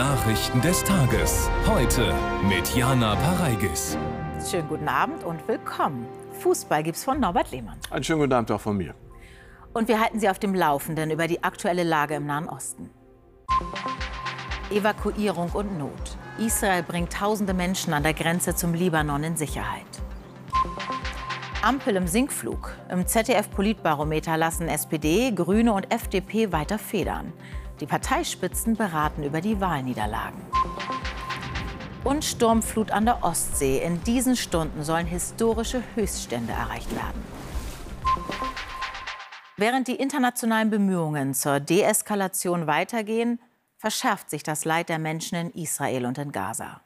Nachrichten des Tages. Heute mit Jana Pareigis. Schönen guten Abend und willkommen. Fußball gibt's von Norbert Lehmann. Einen schönen guten Abend auch von mir. Und wir halten Sie auf dem Laufenden über die aktuelle Lage im Nahen Osten. Evakuierung und Not. Israel bringt tausende Menschen an der Grenze zum Libanon in Sicherheit. Ampel im Sinkflug. Im ZDF-Politbarometer lassen SPD, Grüne und FDP weiter federn. Die Parteispitzen beraten über die Wahlniederlagen. Und Sturmflut an der Ostsee. In diesen Stunden sollen historische Höchststände erreicht werden. Während die internationalen Bemühungen zur Deeskalation weitergehen, verschärft sich das Leid der Menschen in Israel und in Gaza.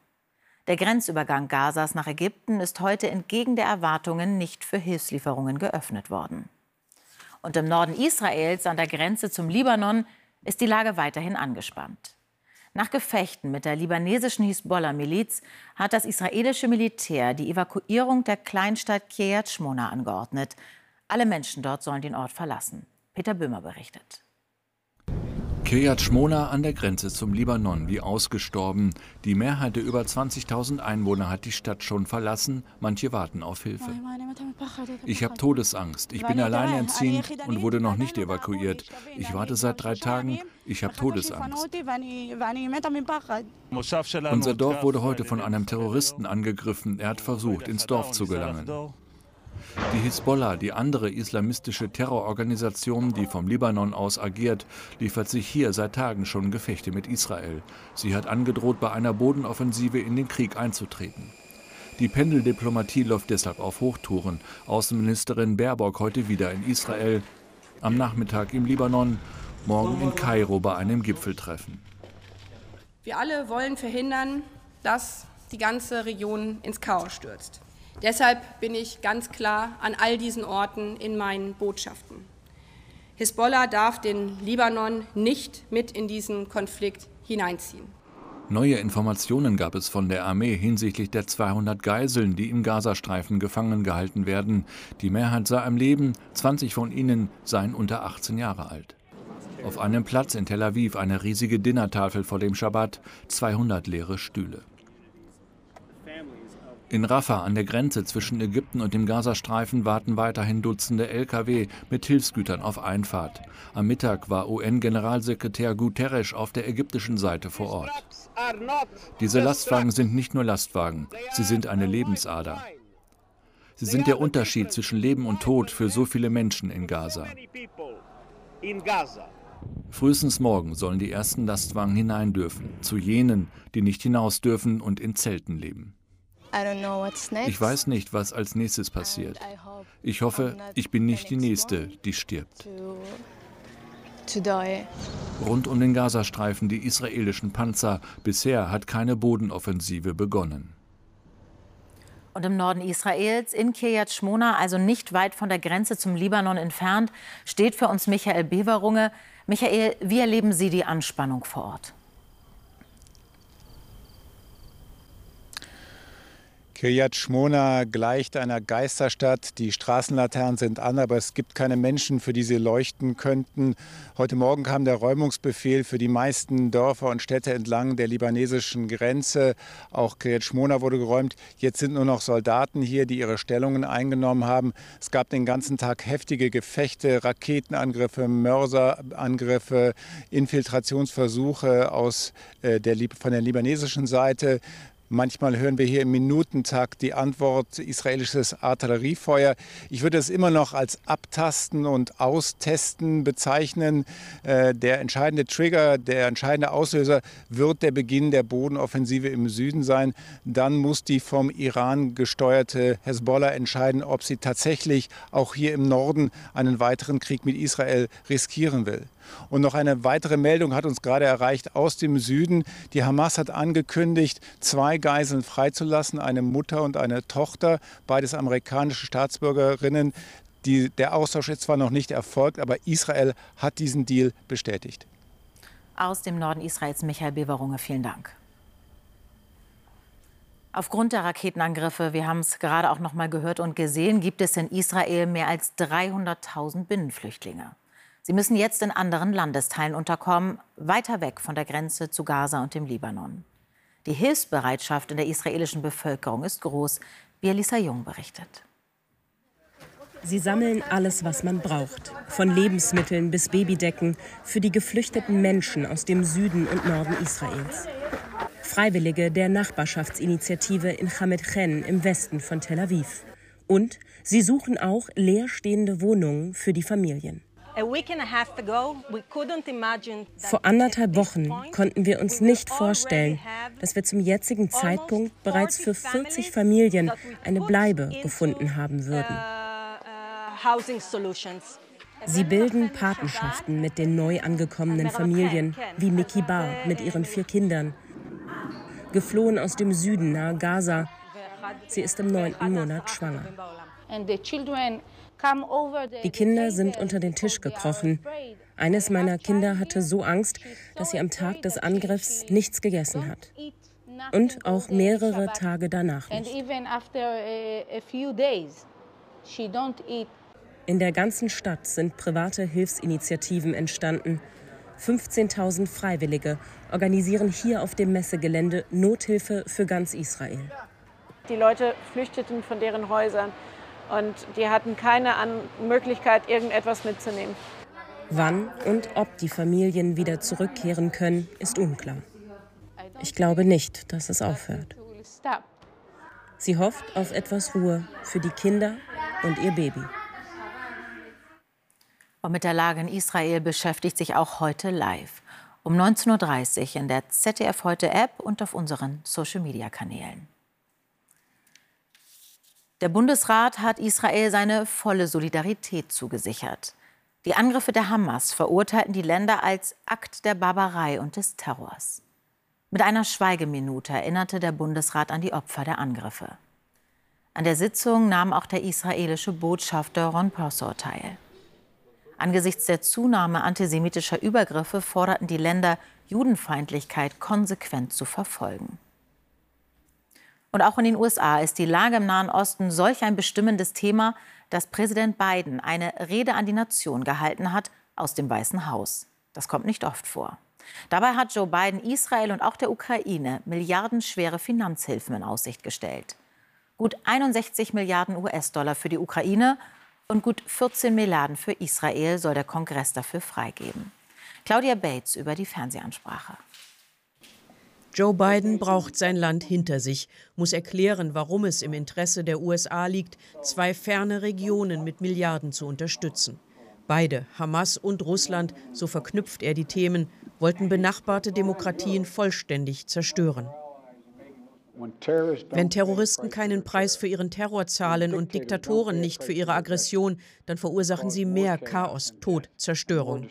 Der Grenzübergang Gazas nach Ägypten ist heute entgegen der Erwartungen nicht für Hilfslieferungen geöffnet worden. Und im Norden Israels, an der Grenze zum Libanon, ist die Lage weiterhin angespannt. Nach Gefechten mit der libanesischen Hisbollah-Miliz hat das israelische Militär die Evakuierung der Kleinstadt Kiryat Shmona angeordnet. Alle Menschen dort sollen den Ort verlassen. Peter Böhmer berichtet. Kiryat Shmona an der Grenze zum Libanon, wie ausgestorben. Die Mehrheit der über 20.000 Einwohner hat die Stadt schon verlassen. Manche warten auf Hilfe. Ich habe Todesangst. Ich bin alleinerziehend und wurde noch nicht evakuiert. Ich warte seit drei Tagen. Ich habe Todesangst. Unser Dorf wurde heute von einem Terroristen angegriffen. Er hat versucht, ins Dorf zu gelangen. Die Hisbollah, die andere islamistische Terrororganisation, die vom Libanon aus agiert, liefert sich hier seit Tagen schon Gefechte mit Israel. Sie hat angedroht, bei einer Bodenoffensive in den Krieg einzutreten. Die Pendeldiplomatie läuft deshalb auf Hochtouren. Außenministerin Baerbock heute wieder in Israel, am Nachmittag im Libanon, morgen in Kairo bei einem Gipfeltreffen. Wir alle wollen verhindern, dass die ganze Region ins Chaos stürzt. Deshalb bin ich ganz klar an all diesen Orten in meinen Botschaften. Hisbollah darf den Libanon nicht mit in diesen Konflikt hineinziehen. Neue Informationen gab es von der Armee hinsichtlich der 200 Geiseln, die im Gazastreifen gefangen gehalten werden. Die Mehrheit sei am Leben, 20 von ihnen seien unter 18 Jahre alt. Auf einem Platz in Tel Aviv eine riesige Dinnertafel vor dem Schabbat, 200 leere Stühle. In Rafah an der Grenze zwischen Ägypten und dem Gazastreifen warten weiterhin Dutzende Lkw mit Hilfsgütern auf Einfahrt. Am Mittag war UN-Generalsekretär Guterres auf der ägyptischen Seite vor Ort. Diese Lastwagen sind nicht nur Lastwagen, sie sind eine Lebensader. Sie sind der Unterschied zwischen Leben und Tod für so viele Menschen in Gaza. Frühestens morgen sollen die ersten Lastwagen hinein dürfen, zu jenen, die nicht hinaus dürfen und in Zelten leben. Ich weiß nicht, was als nächstes passiert. Ich hoffe, ich bin nicht die Nächste, die stirbt. Rund um den Gazastreifen die israelischen Panzer. Bisher hat keine Bodenoffensive begonnen. Und im Norden Israels, in Kiryat Shmona, also nicht weit von der Grenze zum Libanon entfernt, steht für uns Michael Beverunge. Michael, wie erleben Sie die Anspannung vor Ort? Kiryat Shmona gleicht einer Geisterstadt. Die Straßenlaternen sind an, aber es gibt keine Menschen, für die sie leuchten könnten. Heute Morgen kam der Räumungsbefehl für die meisten Dörfer und Städte entlang der libanesischen Grenze. Auch Kiryat Shmona wurde geräumt. Jetzt sind nur noch Soldaten hier, die ihre Stellungen eingenommen haben. Es gab den ganzen Tag heftige Gefechte, Raketenangriffe, Mörserangriffe, Infiltrationsversuche aus, äh, der, von der libanesischen Seite. Manchmal hören wir hier im Minutentakt die Antwort israelisches Artilleriefeuer. Ich würde es immer noch als Abtasten und Austesten bezeichnen. Äh, der entscheidende Trigger, der entscheidende Auslöser wird der Beginn der Bodenoffensive im Süden sein. Dann muss die vom Iran gesteuerte Hezbollah entscheiden, ob sie tatsächlich auch hier im Norden einen weiteren Krieg mit Israel riskieren will. Und noch eine weitere Meldung hat uns gerade erreicht aus dem Süden. Die Hamas hat angekündigt, zwei Geiseln freizulassen, eine Mutter und eine Tochter, beides amerikanische Staatsbürgerinnen. Die, der Austausch ist zwar noch nicht erfolgt, aber Israel hat diesen Deal bestätigt. Aus dem Norden Israels, Michael Beverunge, vielen Dank. Aufgrund der Raketenangriffe, wir haben es gerade auch noch mal gehört und gesehen, gibt es in Israel mehr als 300.000 Binnenflüchtlinge. Sie müssen jetzt in anderen Landesteilen unterkommen, weiter weg von der Grenze zu Gaza und dem Libanon. Die Hilfsbereitschaft in der israelischen Bevölkerung ist groß, wie Elisa Jung berichtet. Sie sammeln alles, was man braucht. Von Lebensmitteln bis Babydecken für die geflüchteten Menschen aus dem Süden und Norden Israels. Freiwillige der Nachbarschaftsinitiative in Hamed Chen im Westen von Tel Aviv. Und sie suchen auch leerstehende Wohnungen für die Familien. Vor anderthalb Wochen konnten wir uns nicht vorstellen, dass wir zum jetzigen Zeitpunkt bereits für 40 Familien eine Bleibe gefunden haben würden. Sie bilden Patenschaften mit den neu angekommenen Familien, wie Miki Bar mit ihren vier Kindern. Geflohen aus dem Süden nahe Gaza. Sie ist im neunten Monat schwanger. Die Kinder sind unter den Tisch gekrochen. Eines meiner Kinder hatte so Angst, dass sie am Tag des Angriffs nichts gegessen hat. Und auch mehrere Tage danach nicht. In der ganzen Stadt sind private Hilfsinitiativen entstanden. 15.000 Freiwillige organisieren hier auf dem Messegelände Nothilfe für ganz Israel. Die Leute flüchteten von deren Häusern und die hatten keine Möglichkeit, irgendetwas mitzunehmen. Wann und ob die Familien wieder zurückkehren können, ist unklar. Ich glaube nicht, dass es aufhört. Sie hofft auf etwas Ruhe für die Kinder und ihr Baby. Und mit der Lage in Israel beschäftigt sich auch heute live. Um 19.30 Uhr in der ZDF Heute App und auf unseren Social-Media-Kanälen. Der Bundesrat hat Israel seine volle Solidarität zugesichert. Die Angriffe der Hamas verurteilten die Länder als Akt der Barbarei und des Terrors. Mit einer Schweigeminute erinnerte der Bundesrat an die Opfer der Angriffe. An der Sitzung nahm auch der israelische Botschafter Ron Persor teil. Angesichts der Zunahme antisemitischer Übergriffe forderten die Länder, Judenfeindlichkeit konsequent zu verfolgen. Und auch in den USA ist die Lage im Nahen Osten solch ein bestimmendes Thema, dass Präsident Biden eine Rede an die Nation gehalten hat aus dem Weißen Haus. Das kommt nicht oft vor. Dabei hat Joe Biden Israel und auch der Ukraine milliardenschwere Finanzhilfen in Aussicht gestellt. Gut 61 Milliarden US-Dollar für die Ukraine und gut 14 Milliarden für Israel soll der Kongress dafür freigeben. Claudia Bates über die Fernsehansprache. Joe Biden braucht sein Land hinter sich, muss erklären, warum es im Interesse der USA liegt, zwei ferne Regionen mit Milliarden zu unterstützen. Beide, Hamas und Russland, so verknüpft er die Themen, wollten benachbarte Demokratien vollständig zerstören. Wenn Terroristen keinen Preis für ihren Terror zahlen und Diktatoren nicht für ihre Aggression, dann verursachen sie mehr Chaos, Tod, Zerstörung.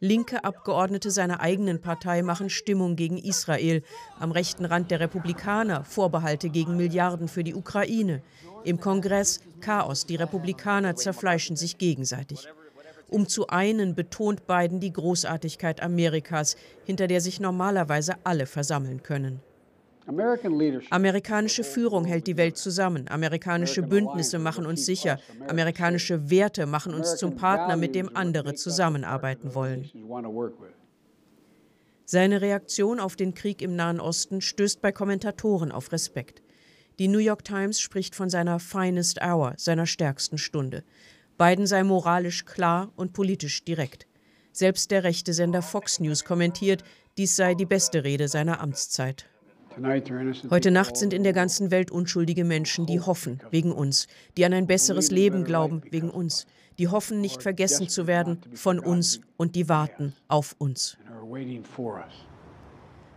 Linke Abgeordnete seiner eigenen Partei machen Stimmung gegen Israel. Am rechten Rand der Republikaner Vorbehalte gegen Milliarden für die Ukraine. Im Kongress Chaos. Die Republikaner zerfleischen sich gegenseitig. Um zu einen betont Biden die Großartigkeit Amerikas, hinter der sich normalerweise alle versammeln können. Amerikanische Führung hält die Welt zusammen. Amerikanische Bündnisse machen uns sicher. Amerikanische Werte machen uns zum Partner, mit dem andere zusammenarbeiten wollen. Seine Reaktion auf den Krieg im Nahen Osten stößt bei Kommentatoren auf Respekt. Die New York Times spricht von seiner finest hour, seiner stärksten Stunde. Biden sei moralisch klar und politisch direkt. Selbst der rechte Sender Fox News kommentiert, dies sei die beste Rede seiner Amtszeit. Heute Nacht sind in der ganzen Welt unschuldige Menschen, die hoffen wegen uns, die an ein besseres Leben glauben wegen uns, die hoffen, nicht vergessen zu werden von uns und die warten auf uns.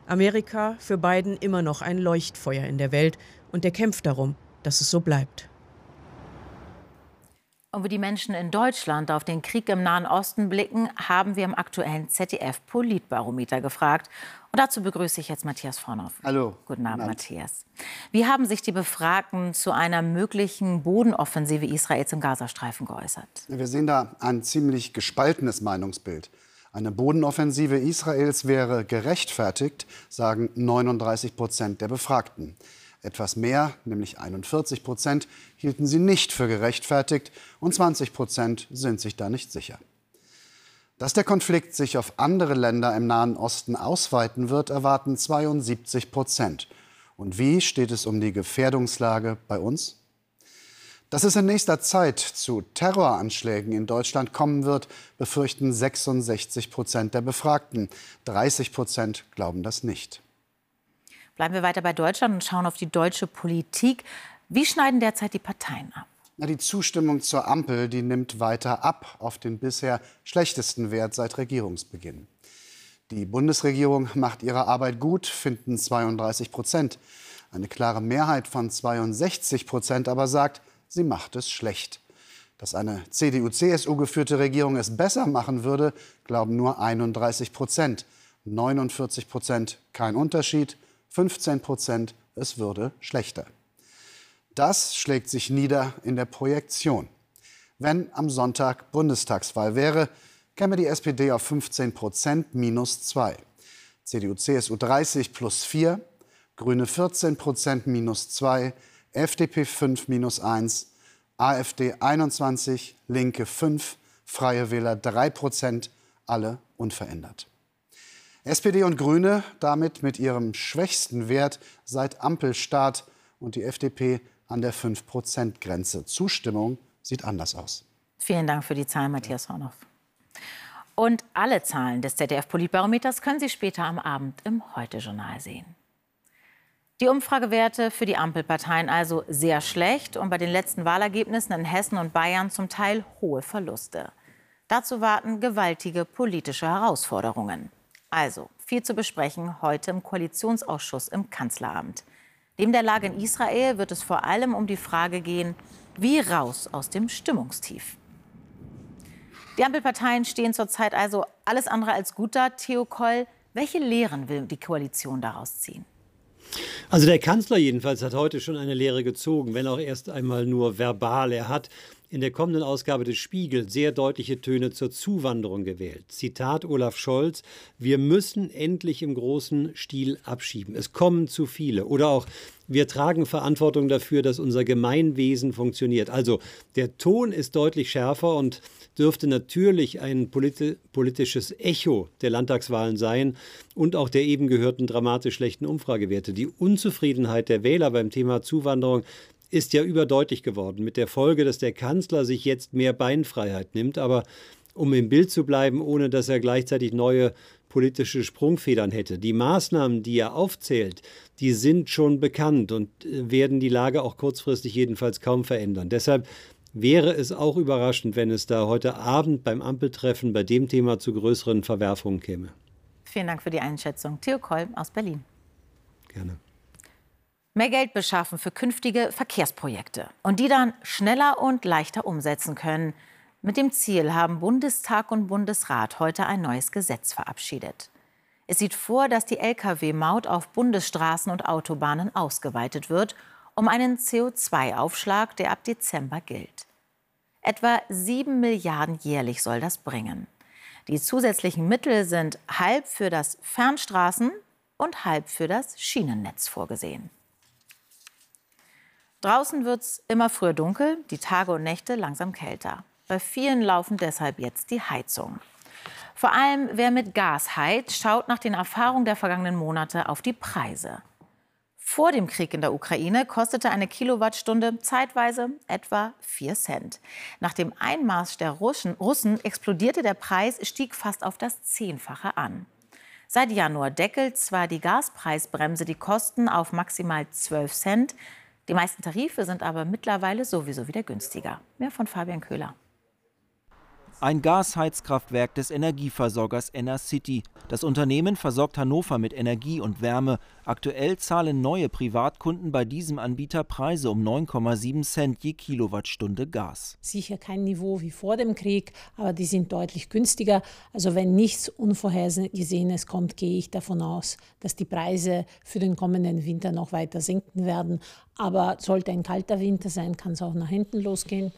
Amerika für Biden immer noch ein Leuchtfeuer in der Welt und er kämpft darum, dass es so bleibt. Und wie die Menschen in Deutschland auf den Krieg im Nahen Osten blicken, haben wir im aktuellen ZDF-Politbarometer gefragt. Und dazu begrüße ich jetzt Matthias Vornoff. Hallo. Guten Abend, Matthias. Wie haben sich die Befragten zu einer möglichen Bodenoffensive Israels im Gazastreifen geäußert? Wir sehen da ein ziemlich gespaltenes Meinungsbild. Eine Bodenoffensive Israels wäre gerechtfertigt, sagen 39 Prozent der Befragten. Etwas mehr, nämlich 41 Prozent, hielten sie nicht für gerechtfertigt und 20 Prozent sind sich da nicht sicher. Dass der Konflikt sich auf andere Länder im Nahen Osten ausweiten wird, erwarten 72 Prozent. Und wie steht es um die Gefährdungslage bei uns? Dass es in nächster Zeit zu Terroranschlägen in Deutschland kommen wird, befürchten 66 Prozent der Befragten. 30 Prozent glauben das nicht. Bleiben wir weiter bei Deutschland und schauen auf die deutsche Politik. Wie schneiden derzeit die Parteien ab? Na, die Zustimmung zur Ampel, die nimmt weiter ab auf den bisher schlechtesten Wert seit Regierungsbeginn. Die Bundesregierung macht ihre Arbeit gut, finden 32 Prozent. Eine klare Mehrheit von 62 Prozent aber sagt, sie macht es schlecht. Dass eine CDU-CSU geführte Regierung es besser machen würde, glauben nur 31 Prozent. 49 Prozent kein Unterschied, 15 Prozent es würde schlechter. Das schlägt sich nieder in der Projektion. Wenn am Sonntag Bundestagswahl wäre, käme die SPD auf 15 Prozent minus 2. CDU, CSU 30 plus 4, Grüne 14 Prozent minus 2, FDP 5 minus 1, AfD 21, Linke 5, Freie Wähler 3 Prozent, alle unverändert. SPD und Grüne damit mit ihrem schwächsten Wert seit Ampelstart und die FDP an der 5-Prozent-Grenze. Zustimmung sieht anders aus. Vielen Dank für die Zahlen, Matthias Hornoff. Und alle Zahlen des ZDF-Politbarometers können Sie später am Abend im Heute-Journal sehen. Die Umfragewerte für die Ampelparteien also sehr schlecht und bei den letzten Wahlergebnissen in Hessen und Bayern zum Teil hohe Verluste. Dazu warten gewaltige politische Herausforderungen. Also viel zu besprechen heute im Koalitionsausschuss im Kanzleramt. Neben der Lage in Israel wird es vor allem um die Frage gehen, wie raus aus dem Stimmungstief. Die Ampelparteien stehen zurzeit also alles andere als gut da. Theo Koll, welche Lehren will die Koalition daraus ziehen? Also der Kanzler jedenfalls hat heute schon eine Lehre gezogen, wenn auch erst einmal nur verbal. Er hat in der kommenden Ausgabe des Spiegel sehr deutliche Töne zur Zuwanderung gewählt. Zitat Olaf Scholz, wir müssen endlich im großen Stil abschieben. Es kommen zu viele. Oder auch, wir tragen Verantwortung dafür, dass unser Gemeinwesen funktioniert. Also der Ton ist deutlich schärfer und dürfte natürlich ein politi politisches Echo der Landtagswahlen sein und auch der eben gehörten dramatisch schlechten Umfragewerte. Die Unzufriedenheit der Wähler beim Thema Zuwanderung ist ja überdeutlich geworden, mit der Folge, dass der Kanzler sich jetzt mehr Beinfreiheit nimmt. Aber um im Bild zu bleiben, ohne dass er gleichzeitig neue politische Sprungfedern hätte. Die Maßnahmen, die er aufzählt, die sind schon bekannt und äh, werden die Lage auch kurzfristig jedenfalls kaum verändern. Deshalb wäre es auch überraschend, wenn es da heute Abend beim Ampeltreffen bei dem Thema zu größeren Verwerfungen käme. Vielen Dank für die Einschätzung. Theo Kolm aus Berlin. Gerne. Mehr Geld beschaffen für künftige Verkehrsprojekte und die dann schneller und leichter umsetzen können. Mit dem Ziel haben Bundestag und Bundesrat heute ein neues Gesetz verabschiedet. Es sieht vor, dass die Lkw-Maut auf Bundesstraßen und Autobahnen ausgeweitet wird, um einen CO2-Aufschlag, der ab Dezember gilt. Etwa 7 Milliarden jährlich soll das bringen. Die zusätzlichen Mittel sind halb für das Fernstraßen- und halb für das Schienennetz vorgesehen. Draußen wird es immer früher dunkel, die Tage und Nächte langsam kälter. Bei vielen laufen deshalb jetzt die Heizungen. Vor allem wer mit Gas heizt, schaut nach den Erfahrungen der vergangenen Monate auf die Preise. Vor dem Krieg in der Ukraine kostete eine Kilowattstunde zeitweise etwa 4 Cent. Nach dem Einmarsch der Russen, Russen explodierte der Preis, stieg fast auf das Zehnfache an. Seit Januar deckelt zwar die Gaspreisbremse die Kosten auf maximal 12 Cent, die meisten Tarife sind aber mittlerweile sowieso wieder günstiger. Mehr von Fabian Köhler. Ein Gasheizkraftwerk des Energieversorgers Enercity. Das Unternehmen versorgt Hannover mit Energie und Wärme. Aktuell zahlen neue Privatkunden bei diesem Anbieter Preise um 9,7 Cent je Kilowattstunde Gas. Sicher kein Niveau wie vor dem Krieg, aber die sind deutlich günstiger. Also wenn nichts Unvorhergesehenes kommt, gehe ich davon aus, dass die Preise für den kommenden Winter noch weiter sinken werden. Aber sollte ein kalter Winter sein, kann es auch nach hinten losgehen.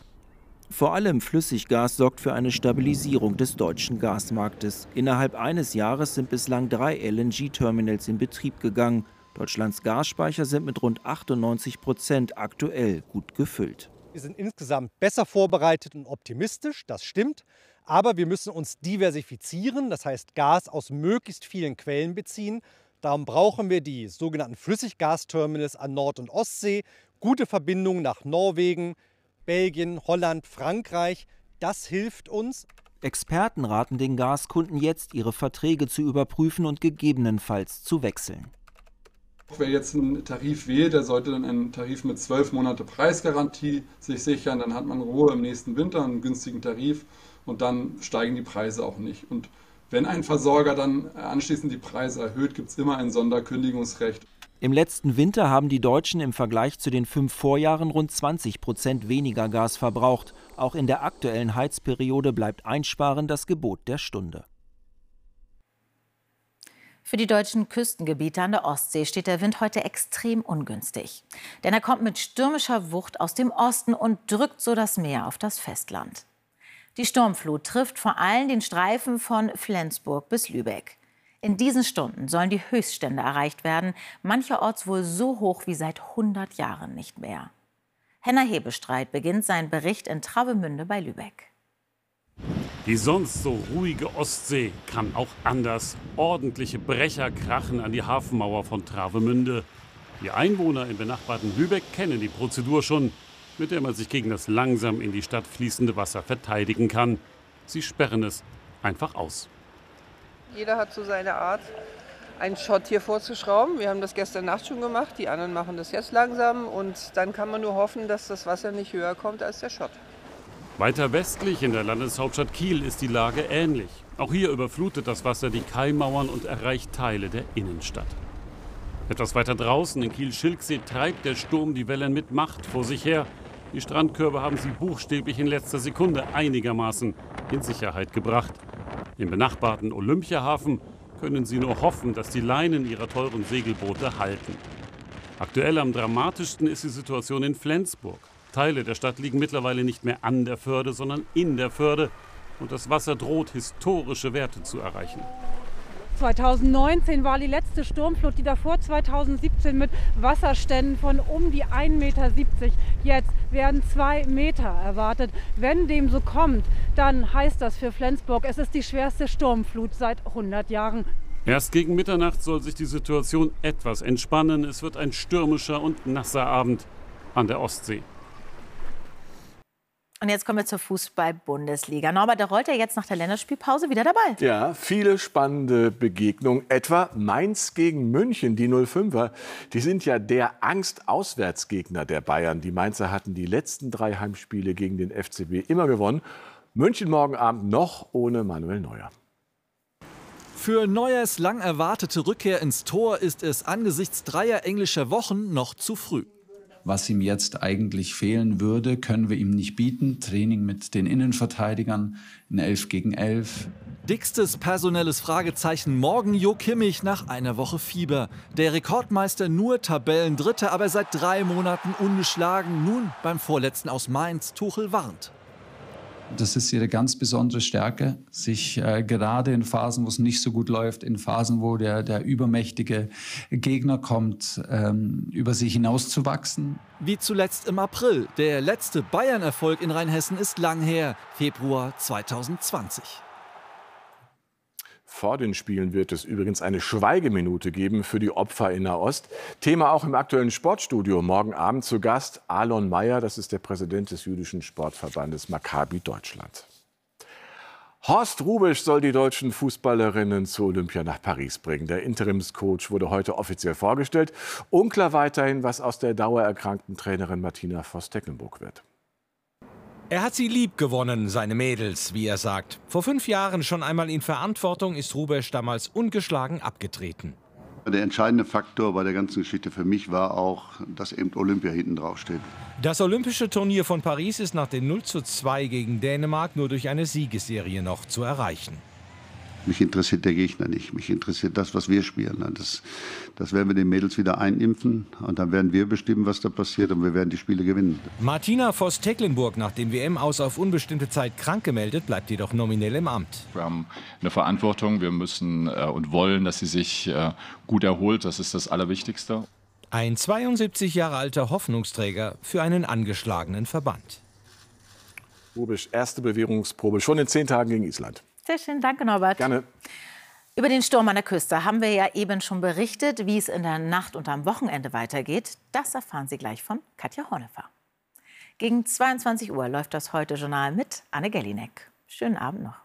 Vor allem Flüssiggas sorgt für eine Stabilisierung des deutschen Gasmarktes. Innerhalb eines Jahres sind bislang drei LNG-Terminals in Betrieb gegangen. Deutschlands Gasspeicher sind mit rund 98 Prozent aktuell gut gefüllt. Wir sind insgesamt besser vorbereitet und optimistisch, das stimmt. Aber wir müssen uns diversifizieren, das heißt Gas aus möglichst vielen Quellen beziehen. Darum brauchen wir die sogenannten Flüssiggasterminals an Nord- und Ostsee, gute Verbindungen nach Norwegen, Belgien, Holland, Frankreich. Das hilft uns. Experten raten den Gaskunden jetzt, ihre Verträge zu überprüfen und gegebenenfalls zu wechseln. Wer jetzt einen Tarif wählt, der sollte dann einen Tarif mit zwölf Monate Preisgarantie sich sichern. Dann hat man Ruhe im nächsten Winter, einen günstigen Tarif und dann steigen die Preise auch nicht. Und wenn ein Versorger dann anschließend die Preise erhöht, gibt es immer ein Sonderkündigungsrecht. Im letzten Winter haben die Deutschen im Vergleich zu den fünf Vorjahren rund 20 Prozent weniger Gas verbraucht. Auch in der aktuellen Heizperiode bleibt Einsparen das Gebot der Stunde. Für die deutschen Küstengebiete an der Ostsee steht der Wind heute extrem ungünstig. Denn er kommt mit stürmischer Wucht aus dem Osten und drückt so das Meer auf das Festland. Die Sturmflut trifft vor allem den Streifen von Flensburg bis Lübeck. In diesen Stunden sollen die Höchststände erreicht werden, mancherorts wohl so hoch wie seit 100 Jahren nicht mehr. Henna Hebestreit beginnt seinen Bericht in Travemünde bei Lübeck. Die sonst so ruhige Ostsee kann auch anders. Ordentliche Brecher krachen an die Hafenmauer von Travemünde. Die Einwohner im benachbarten Lübeck kennen die Prozedur schon, mit der man sich gegen das langsam in die Stadt fließende Wasser verteidigen kann. Sie sperren es einfach aus. Jeder hat so seine Art, einen Schott hier vorzuschrauben. Wir haben das gestern Nacht schon gemacht, die anderen machen das jetzt langsam und dann kann man nur hoffen, dass das Wasser nicht höher kommt als der Schott. Weiter westlich in der Landeshauptstadt Kiel ist die Lage ähnlich. Auch hier überflutet das Wasser die Kaimauern und erreicht Teile der Innenstadt. Etwas weiter draußen in Kiel-Schilksee treibt der Sturm die Wellen mit Macht vor sich her. Die Strandkörbe haben sie buchstäblich in letzter Sekunde einigermaßen in Sicherheit gebracht. Im benachbarten Olympiahafen können sie nur hoffen, dass die Leinen ihrer teuren Segelboote halten. Aktuell am dramatischsten ist die Situation in Flensburg. Teile der Stadt liegen mittlerweile nicht mehr an der Förde, sondern in der Förde. Und das Wasser droht, historische Werte zu erreichen. 2019 war die letzte Sturmflut, die davor 2017 mit Wasserständen von um die 1,70 Meter. Jetzt werden zwei Meter erwartet. Wenn dem so kommt, dann heißt das für Flensburg, es ist die schwerste Sturmflut seit 100 Jahren. Erst gegen Mitternacht soll sich die Situation etwas entspannen. Es wird ein stürmischer und nasser Abend an der Ostsee. Und jetzt kommen wir zur Fußball-Bundesliga. Norbert, da rollt er jetzt nach der Länderspielpause wieder dabei. Ja, viele spannende Begegnungen. Etwa Mainz gegen München, die 05er. Die sind ja der Angst-Auswärtsgegner der Bayern. Die Mainzer hatten die letzten drei Heimspiele gegen den FCB immer gewonnen. München morgen Abend noch ohne Manuel Neuer. Für Neuers lang erwartete Rückkehr ins Tor ist es angesichts dreier englischer Wochen noch zu früh. Was ihm jetzt eigentlich fehlen würde, können wir ihm nicht bieten. Training mit den Innenverteidigern in 11 gegen 11. Dickstes personelles Fragezeichen morgen Jo Kimmich nach einer Woche Fieber. Der Rekordmeister nur Tabellendritter, aber seit drei Monaten ungeschlagen. Nun beim Vorletzten aus Mainz. Tuchel warnt. Das ist ihre ganz besondere Stärke, sich äh, gerade in Phasen, wo es nicht so gut läuft, in Phasen, wo der, der übermächtige Gegner kommt, ähm, über sich hinauszuwachsen. Wie zuletzt im April. Der letzte Bayern-Erfolg in Rheinhessen ist lang her, Februar 2020. Vor den Spielen wird es übrigens eine Schweigeminute geben für die Opfer in Nahost. Thema auch im aktuellen Sportstudio. Morgen Abend zu Gast Alon Mayer, das ist der Präsident des jüdischen Sportverbandes Maccabi Deutschland. Horst Rubisch soll die deutschen Fußballerinnen zu Olympia nach Paris bringen. Der Interimscoach wurde heute offiziell vorgestellt. Unklar weiterhin, was aus der dauererkrankten Trainerin Martina Voss-Tecklenburg wird. Er hat sie lieb gewonnen, seine Mädels, wie er sagt. Vor fünf Jahren schon einmal in Verantwortung ist Rubesch damals ungeschlagen abgetreten. Der entscheidende Faktor bei der ganzen Geschichte für mich war auch, dass eben Olympia hinten drauf steht. Das Olympische Turnier von Paris ist nach dem 0 zu 2 gegen Dänemark nur durch eine Siegesserie noch zu erreichen. Mich interessiert der Gegner nicht. Mich interessiert das, was wir spielen. Das, das werden wir den Mädels wieder einimpfen und dann werden wir bestimmen, was da passiert und wir werden die Spiele gewinnen. Martina Voss-Tecklenburg, nach dem WM-Aus auf unbestimmte Zeit krank gemeldet, bleibt jedoch nominell im Amt. Wir haben eine Verantwortung. Wir müssen äh, und wollen, dass sie sich äh, gut erholt. Das ist das Allerwichtigste. Ein 72 Jahre alter Hoffnungsträger für einen angeschlagenen Verband. Rubisch, erste Bewährungsprobe schon in zehn Tagen gegen Island. Sehr schön, danke Norbert. Gerne. Über den Sturm an der Küste haben wir ja eben schon berichtet. Wie es in der Nacht und am Wochenende weitergeht, das erfahren Sie gleich von Katja Hornefer. Gegen 22 Uhr läuft das Heute-Journal mit Anne Gellinek. Schönen Abend noch.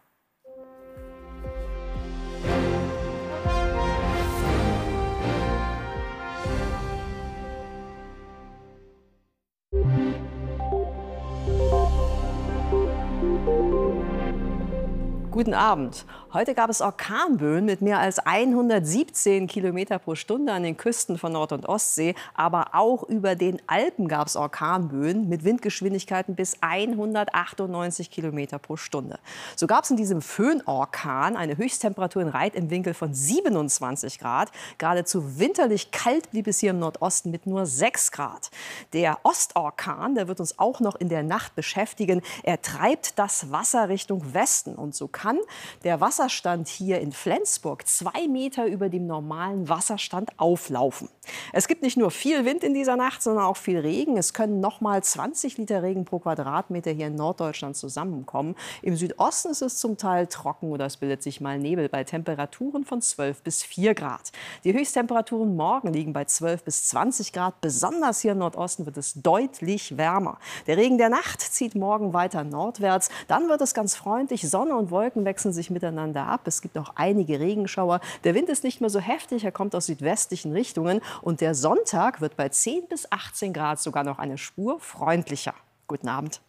Guten Abend. Heute gab es Orkanböen mit mehr als 117 Kilometer pro Stunde an den Küsten von Nord- und Ostsee. Aber auch über den Alpen gab es Orkanböen mit Windgeschwindigkeiten bis 198 Kilometer pro Stunde. So gab es in diesem Föhnorkan eine Höchsttemperatur in Reit im Winkel von 27 Grad. Geradezu winterlich kalt blieb es hier im Nordosten mit nur 6 Grad. Der Ostorkan, der wird uns auch noch in der Nacht beschäftigen. Er treibt das Wasser Richtung Westen und so kann kann der Wasserstand hier in Flensburg zwei Meter über dem normalen Wasserstand auflaufen. Es gibt nicht nur viel Wind in dieser Nacht, sondern auch viel Regen. Es können noch mal 20 Liter Regen pro Quadratmeter hier in Norddeutschland zusammenkommen. Im Südosten ist es zum Teil trocken oder es bildet sich mal Nebel bei Temperaturen von 12 bis 4 Grad. Die Höchsttemperaturen morgen liegen bei 12 bis 20 Grad. Besonders hier im Nordosten wird es deutlich wärmer. Der Regen der Nacht zieht morgen weiter nordwärts. Dann wird es ganz freundlich. Sonne und Wolken Wolken wechseln sich miteinander ab. Es gibt auch einige Regenschauer. Der Wind ist nicht mehr so heftig, er kommt aus südwestlichen Richtungen. Und der Sonntag wird bei 10 bis 18 Grad sogar noch eine Spur freundlicher. Guten Abend.